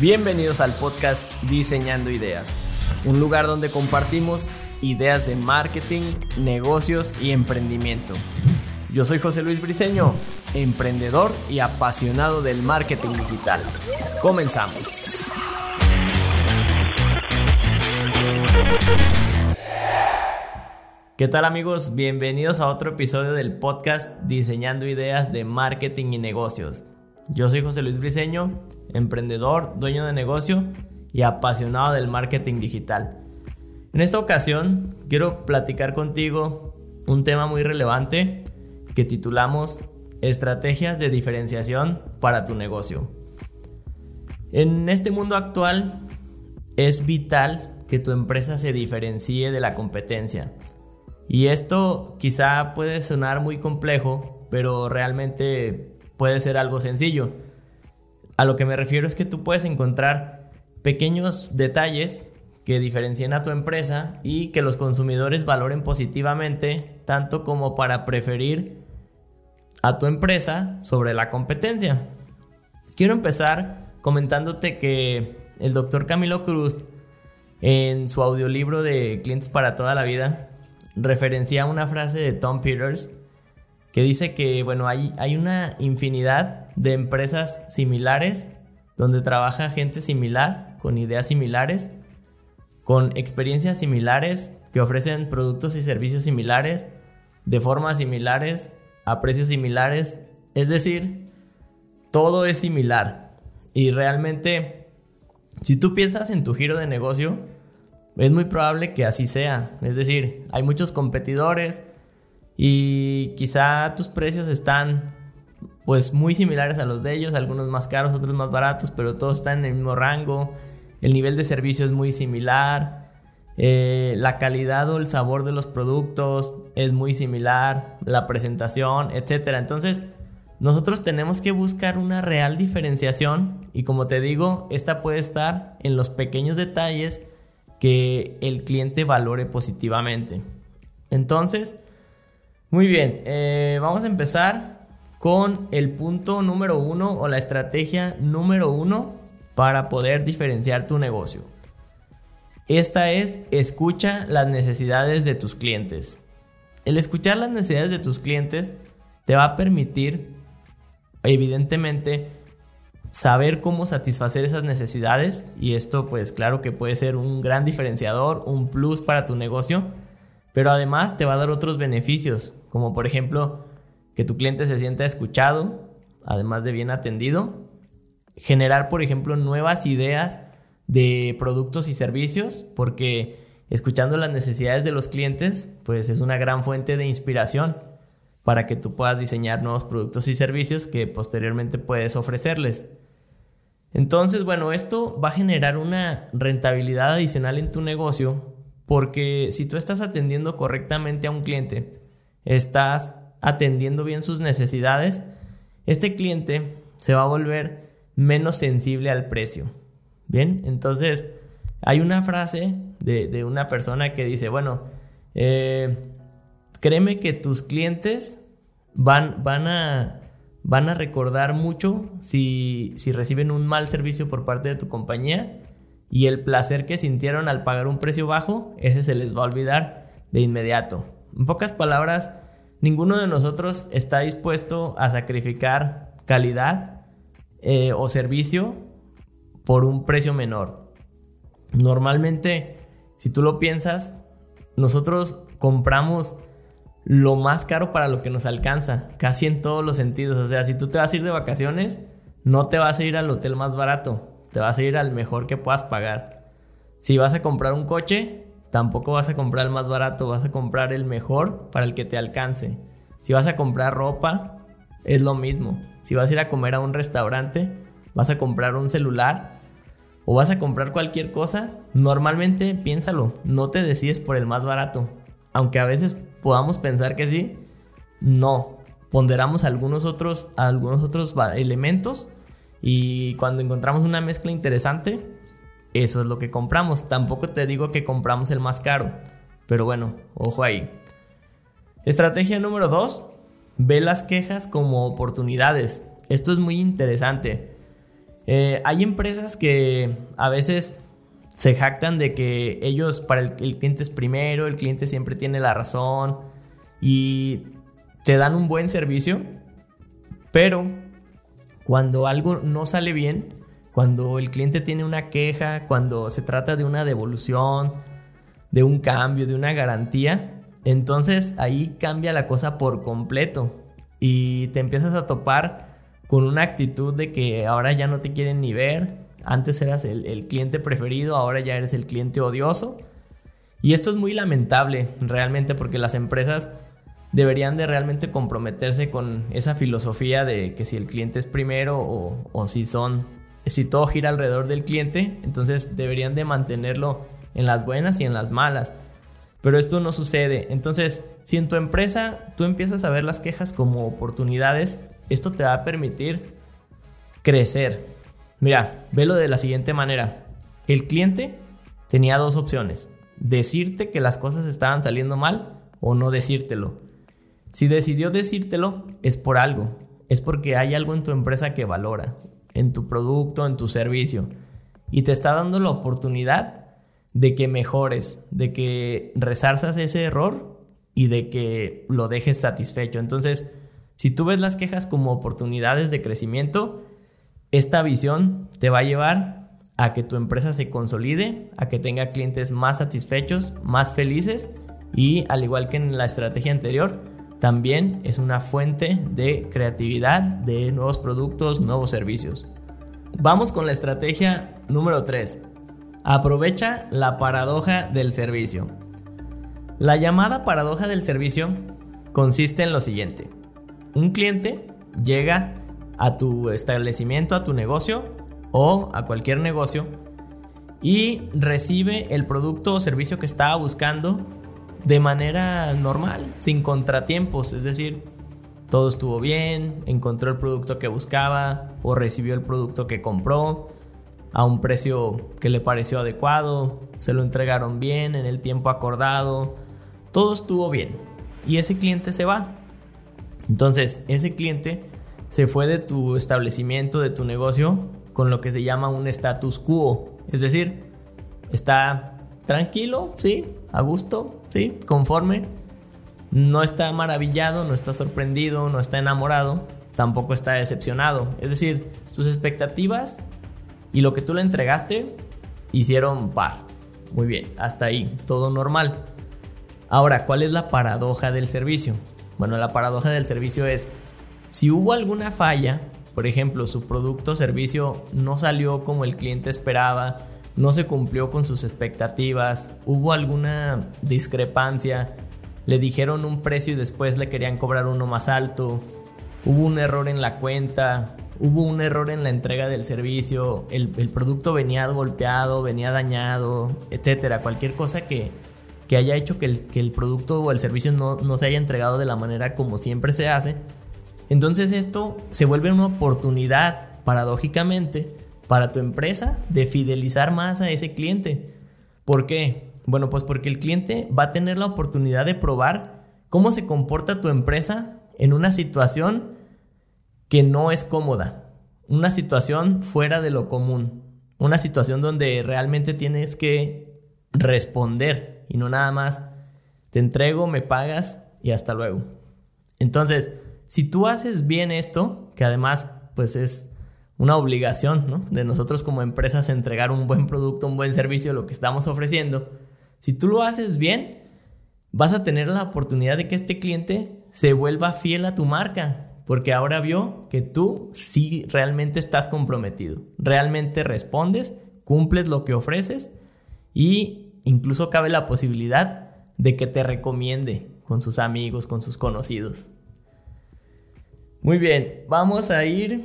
Bienvenidos al podcast Diseñando Ideas, un lugar donde compartimos ideas de marketing, negocios y emprendimiento. Yo soy José Luis Briceño, emprendedor y apasionado del marketing digital. Comenzamos. ¿Qué tal amigos? Bienvenidos a otro episodio del podcast Diseñando Ideas de Marketing y Negocios. Yo soy José Luis Briceño, emprendedor, dueño de negocio y apasionado del marketing digital. En esta ocasión quiero platicar contigo un tema muy relevante que titulamos Estrategias de diferenciación para tu negocio. En este mundo actual es vital que tu empresa se diferencie de la competencia. Y esto quizá puede sonar muy complejo, pero realmente puede ser algo sencillo. A lo que me refiero es que tú puedes encontrar pequeños detalles que diferencien a tu empresa y que los consumidores valoren positivamente, tanto como para preferir a tu empresa sobre la competencia. Quiero empezar comentándote que el doctor Camilo Cruz, en su audiolibro de Clientes para toda la vida, referencia una frase de Tom Peters que dice que, bueno, hay, hay una infinidad de empresas similares donde trabaja gente similar, con ideas similares, con experiencias similares, que ofrecen productos y servicios similares, de formas similares, a precios similares, es decir, todo es similar. Y realmente, si tú piensas en tu giro de negocio, es muy probable que así sea. Es decir, hay muchos competidores y quizá tus precios están pues muy similares a los de ellos, algunos más caros, otros más baratos, pero todos están en el mismo rango. El nivel de servicio es muy similar. Eh, la calidad o el sabor de los productos es muy similar, la presentación, etc. Entonces, nosotros tenemos que buscar una real diferenciación y como te digo, esta puede estar en los pequeños detalles que el cliente valore positivamente. Entonces, muy bien, eh, vamos a empezar con el punto número uno o la estrategia número uno para poder diferenciar tu negocio. Esta es escucha las necesidades de tus clientes. El escuchar las necesidades de tus clientes te va a permitir, evidentemente, saber cómo satisfacer esas necesidades y esto pues claro que puede ser un gran diferenciador, un plus para tu negocio, pero además te va a dar otros beneficios, como por ejemplo que tu cliente se sienta escuchado, además de bien atendido, generar por ejemplo nuevas ideas de productos y servicios, porque escuchando las necesidades de los clientes, pues es una gran fuente de inspiración para que tú puedas diseñar nuevos productos y servicios que posteriormente puedes ofrecerles. Entonces, bueno, esto va a generar una rentabilidad adicional en tu negocio porque si tú estás atendiendo correctamente a un cliente, estás atendiendo bien sus necesidades, este cliente se va a volver menos sensible al precio. Bien, entonces hay una frase de, una persona que dice, bueno, eh, créeme que tus clientes van, van, a, van a recordar mucho si, si reciben un mal servicio por parte de tu compañía y el placer que sintieron al pagar un precio bajo, ese se les va a olvidar de inmediato. En pocas palabras, ninguno de nosotros está dispuesto a sacrificar calidad eh, o servicio por un precio menor. Normalmente, si tú lo piensas, nosotros compramos lo más caro para lo que nos alcanza, casi en todos los sentidos. O sea, si tú te vas a ir de vacaciones, no te vas a ir al hotel más barato, te vas a ir al mejor que puedas pagar. Si vas a comprar un coche, tampoco vas a comprar el más barato, vas a comprar el mejor para el que te alcance. Si vas a comprar ropa, es lo mismo. Si vas a ir a comer a un restaurante, vas a comprar un celular, o vas a comprar cualquier cosa, normalmente piénsalo, no te decides por el más barato. Aunque a veces podamos pensar que sí, no. Ponderamos algunos otros, algunos otros elementos y cuando encontramos una mezcla interesante, eso es lo que compramos. Tampoco te digo que compramos el más caro, pero bueno, ojo ahí. Estrategia número 2. Ve las quejas como oportunidades. Esto es muy interesante. Eh, hay empresas que a veces se jactan de que ellos para el, el, cliente es primero, el cliente siempre tiene la razón y te dan un buen servicio, pero cuando algo no sale bien, cuando el cliente tiene una queja, cuando se trata de una devolución, de un cambio, de una garantía, entonces ahí cambia la cosa por completo y te empiezas a topar con una actitud de que ahora ya no te quieren ni ver, antes eras el, cliente preferido, ahora ya eres el cliente odioso. Y esto es muy lamentable realmente porque las empresas deberían de realmente comprometerse con esa filosofía de que si el cliente es primero o, si son, si todo gira alrededor del cliente, entonces deberían de mantenerlo en las buenas y en las malas. Pero esto no sucede. Entonces, si en tu empresa tú empiezas a ver las quejas como oportunidades, esto te va a permitir crecer. Mira, velo de la siguiente manera. El cliente tenía dos opciones. Decirte que las cosas estaban saliendo mal o no decírtelo. Si decidió decírtelo, es por algo. Es porque hay algo en tu empresa que valora, en tu producto, en tu servicio. Y te está dando la oportunidad de que mejores, de que resarzas ese error y de que lo dejes satisfecho. Entonces, si tú ves las quejas como oportunidades de crecimiento, esta visión te va a llevar a que tu empresa se consolide, a que tenga clientes más satisfechos, más felices y al igual que en la estrategia anterior, también es una fuente de creatividad, de nuevos productos, nuevos servicios. Vamos con la estrategia número 3 Aprovecha la paradoja del servicio. La llamada paradoja del servicio consiste en lo siguiente. Un cliente llega a tu establecimiento, a tu negocio o a cualquier negocio y recibe el producto o servicio que estaba buscando de manera normal, sin contratiempos, es decir, todo estuvo bien, encontró el producto que buscaba o recibió el producto que compró a un precio que le pareció adecuado, se lo entregaron bien en el tiempo acordado, todo estuvo bien y ese cliente se va. Entonces, ese cliente se fue de tu establecimiento, de tu negocio, con lo que se llama un status quo, es decir, está tranquilo, sí, a gusto, sí, conforme, no está maravillado, no está sorprendido, no está enamorado, tampoco está decepcionado, es decir, sus expectativas y lo que tú le entregaste, hicieron par. Muy bien, hasta ahí, todo normal. Ahora, ¿cuál es la paradoja del servicio? Bueno, la paradoja del servicio es, si hubo alguna falla, por ejemplo, su producto o servicio no salió como el cliente esperaba, no se cumplió con sus expectativas, hubo alguna discrepancia, le dijeron un precio y después le querían cobrar uno más alto, hubo un error en la cuenta, hubo un error en la entrega del servicio, el, producto venía golpeado, venía dañado, etcétera. Cualquier cosa que, haya hecho que el, producto o el servicio no, no se haya entregado de la manera como siempre se hace. Entonces esto se vuelve una oportunidad, paradójicamente, para tu empresa de fidelizar más a ese cliente. ¿Por qué? Bueno, pues porque el cliente va a tener la oportunidad de probar cómo se comporta tu empresa en una situación que no es cómoda, una situación fuera de lo común, una situación donde realmente tienes que responder y no nada más te entrego, me pagas y hasta luego. Entonces, si tú haces bien esto, que además pues es una obligación de nosotros como empresas entregar un buen producto, un buen servicio, lo que estamos ofreciendo, si tú lo haces bien, vas a tener la oportunidad de que este cliente se vuelva fiel a tu marca, porque ahora vio que tú sí realmente estás comprometido, realmente respondes, cumples lo que ofreces y incluso cabe la posibilidad de que te recomiende con sus amigos, con sus conocidos. Muy bien, vamos a ir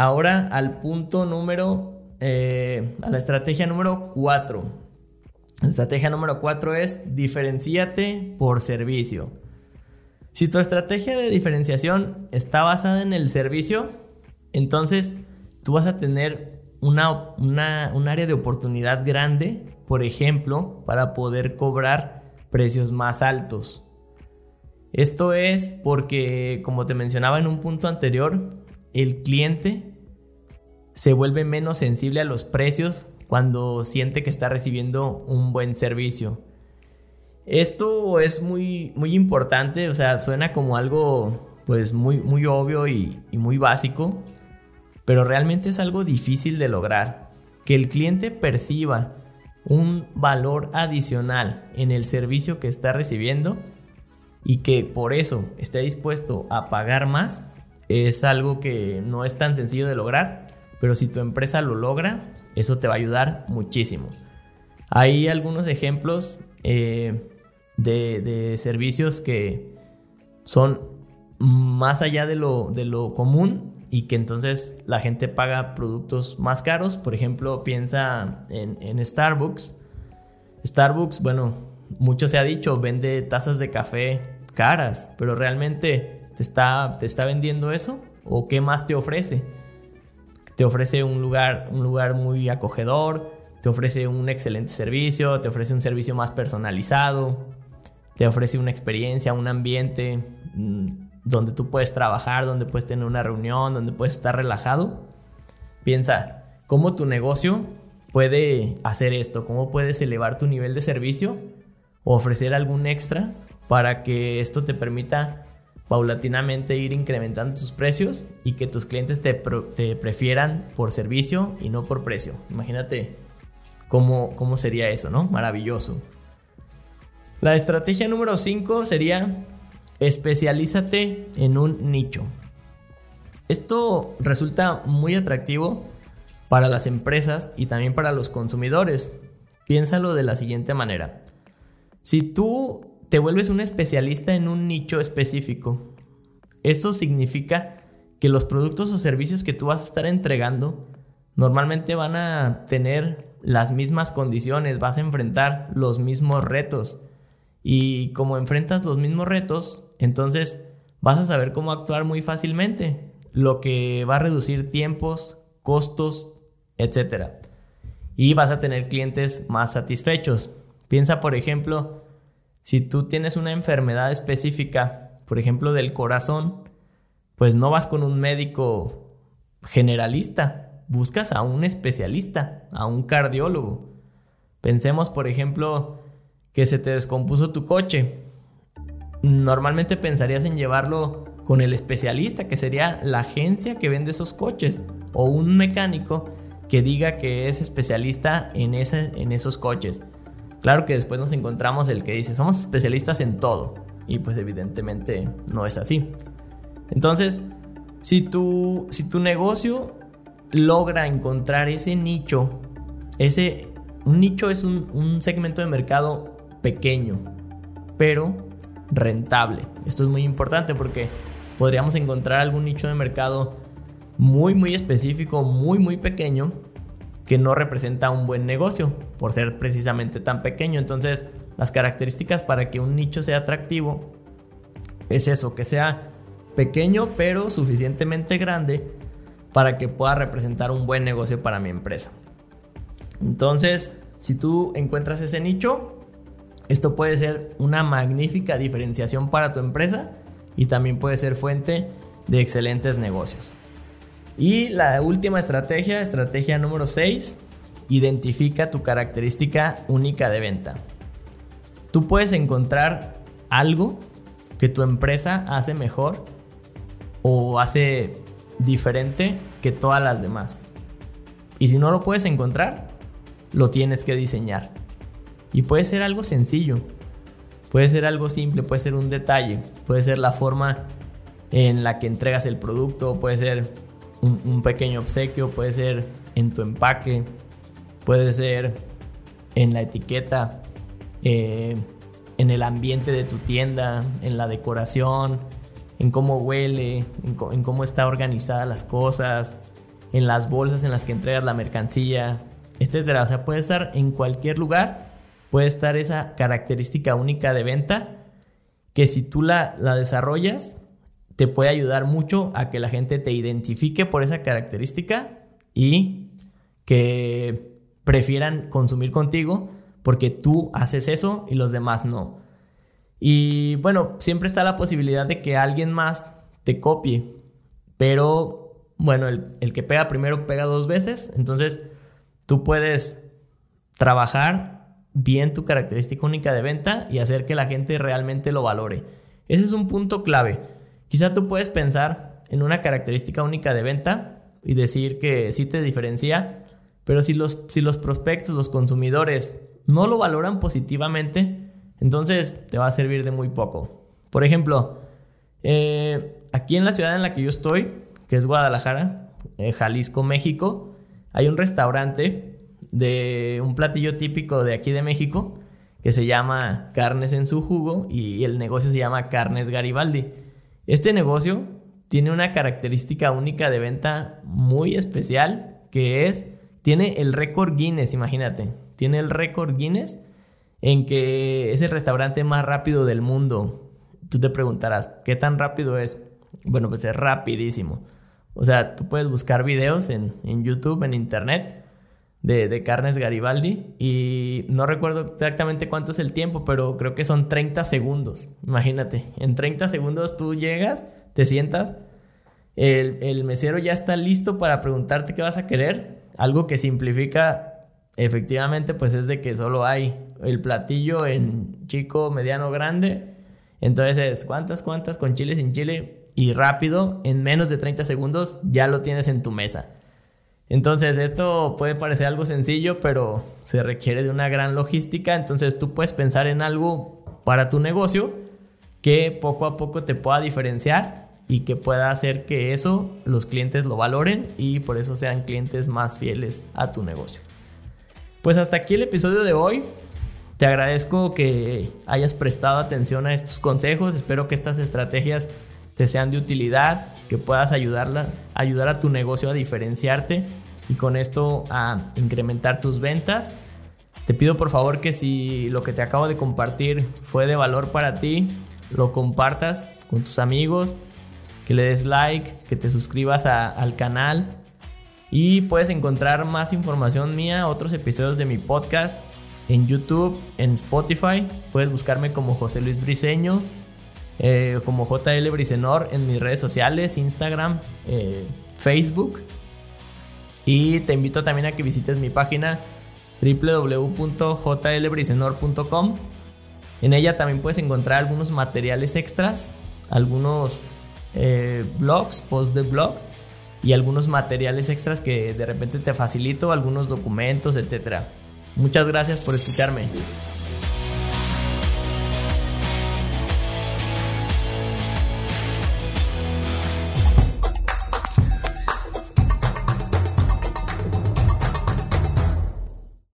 ahora al punto número, eh, a la estrategia número 4. La estrategia número 4 es diferenciate por servicio. Si tu estrategia de diferenciación está basada en el servicio, entonces tú vas a tener una, un área de oportunidad grande, por ejemplo, para poder cobrar precios más altos. Esto es porque, como te mencionaba en un punto anterior, el cliente se vuelve menos sensible a los precios cuando siente que está recibiendo un buen servicio. Esto es muy, muy importante, o sea, suena como algo pues muy, muy obvio y, y muy básico, pero realmente es algo difícil de lograr. Que el cliente perciba un valor adicional en el servicio que está recibiendo y que por eso esté dispuesto a pagar más es algo que no es tan sencillo de lograr, pero si tu empresa lo logra, eso te va a ayudar muchísimo. Hay algunos ejemplos eh, de, servicios que son más allá de lo, de lo común y que entonces la gente paga productos más caros. Por ejemplo, piensa en, en Starbucks. Starbucks, bueno, mucho se ha dicho, vende tazas de café caras, pero realmente te está, te está vendiendo eso o qué más te ofrece. Te ofrece un lugar, un lugar muy acogedor, te ofrece un excelente servicio, te ofrece un servicio más personalizado, te ofrece una experiencia, un ambiente mm, donde tú puedes trabajar, donde puedes tener una reunión, donde puedes estar relajado. Piensa, ¿cómo tu negocio puede hacer esto? ¿Cómo puedes elevar tu nivel de servicio o ofrecer algún extra para que esto te permita paulatinamente ir incrementando tus precios y que tus clientes te, prefieran por servicio y no por precio? Imagínate cómo, cómo sería eso, ¿no? Maravilloso. La estrategia número 5 sería especialízate en un nicho. Esto resulta muy atractivo para las empresas y también para los consumidores. Piénsalo de la siguiente manera. Si tú te vuelves un especialista en un nicho específico, esto significa que los productos o servicios que tú vas a estar entregando normalmente van a tener las mismas condiciones, vas a enfrentar los mismos retos. Y como enfrentas los mismos retos, entonces vas a saber cómo actuar muy fácilmente, lo que va a reducir tiempos, costos, etc. Y vas a tener clientes más satisfechos. Piensa, por ejemplo, si tú tienes una enfermedad específica, por ejemplo del corazón, pues no vas con un médico generalista, buscas a un especialista, a un cardiólogo. Pensemos, por ejemplo, que se te descompuso tu coche normalmente pensarías en llevarlo con el especialista, que sería la agencia que vende esos coches, o un mecánico que diga que es especialista en, ese, en esos coches. Claro que después nos encontramos el que dice, somos especialistas en todo, y pues evidentemente no es así. Entonces, si tu, si tu negocio logra encontrar ese nicho, ese, un nicho es un, un segmento de mercado pequeño, pero rentable. Esto es muy importante porque podríamos encontrar algún nicho de mercado muy muy específico, muy muy pequeño que no representa un buen negocio por ser precisamente tan pequeño. Entonces, las características para que un nicho sea atractivo es eso, que sea pequeño pero suficientemente grande para que pueda representar un buen negocio para mi empresa. Entonces, si tú encuentras ese nicho, esto puede ser una magnífica diferenciación para tu empresa y también puede ser fuente de excelentes negocios. Y la última estrategia, estrategia número 6, identifica tu característica única de venta. Tú puedes encontrar algo que tu empresa hace mejor o hace diferente que todas las demás. Y si no lo puedes encontrar, lo tienes que diseñar. Y puede ser algo sencillo, puede ser algo simple, puede ser un detalle, puede ser la forma en la que entregas el producto, puede ser un, pequeño obsequio, puede ser en tu empaque, puede ser en la etiqueta, eh, en el ambiente de tu tienda, en la decoración, en cómo huele, en, cómo está organizada las cosas, en las bolsas en las que entregas la mercancía, etc. O sea, puede estar en cualquier lugar puede estar esa característica única de venta que si tú la, la desarrollas, te puede ayudar mucho a que la gente te identifique por esa característica y que prefieran consumir contigo porque tú haces eso y los demás no. Y bueno, siempre está la posibilidad de que alguien más te copie, pero bueno, el, el que pega primero pega dos veces, entonces tú puedes trabajar bien tu característica única de venta y hacer que la gente realmente lo valore. Ese es un punto clave. Quizá tú puedes pensar en una característica única de venta y decir que sí te diferencia, pero si los, si los prospectos, los consumidores no lo valoran positivamente, entonces te va a servir de muy poco. Por ejemplo, eh, aquí en la ciudad en la que yo estoy, que es Guadalajara, eh, Jalisco, México, hay un restaurante de un platillo típico de aquí de México que se llama Carnes en su jugo y el negocio se llama Carnes Garibaldi. Este negocio tiene una característica única de venta muy especial que es, tiene el récord Guinness, imagínate, tiene el récord Guinness en que es el restaurante más rápido del mundo. Tú te preguntarás, ¿qué tan rápido es? Bueno, pues es rapidísimo. O sea, tú puedes buscar videos en, en YouTube, en internet, de, carnes Garibaldi y no recuerdo exactamente cuánto es el tiempo, pero creo que son 30 segundos. Imagínate, en 30 segundos tú llegas, te sientas, el, el mesero ya está listo para preguntarte qué vas a querer, algo que simplifica efectivamente pues es de que solo hay el platillo en chico, mediano, grande. Entonces, ¿cuántas, cuántas con chile sin chile? Y rápido, en menos de 30 segundos ya lo tienes en tu mesa. Entonces, esto puede parecer algo sencillo, pero se requiere de una gran logística. Entonces, tú puedes pensar en algo para tu negocio que poco a poco te pueda diferenciar y que pueda hacer que eso los clientes lo valoren y por eso sean clientes más fieles a tu negocio. Pues hasta aquí el episodio de hoy. Te agradezco que hayas prestado atención a estos consejos. Espero que estas estrategias te sean de utilidad, que puedas ayudarla, ayudar a tu negocio a diferenciarte y con esto a incrementar tus ventas. Te pido por favor que si lo que te acabo de compartir fue de valor para ti, lo compartas con tus amigos, que le des like, que te suscribas al canal y puedes encontrar más información mía, otros episodios de mi podcast en YouTube, en Spotify. Puedes buscarme como José Luis Briseño, eh, como JL Brisenor en mis redes sociales, Instagram, eh, Facebook. Y te invito también a que visites mi página www.jlbrisenor.com. En ella también puedes encontrar algunos materiales extras, algunos eh, blogs, posts de blog y algunos materiales extras que de repente te facilito, algunos documentos, etc. Muchas gracias por escucharme.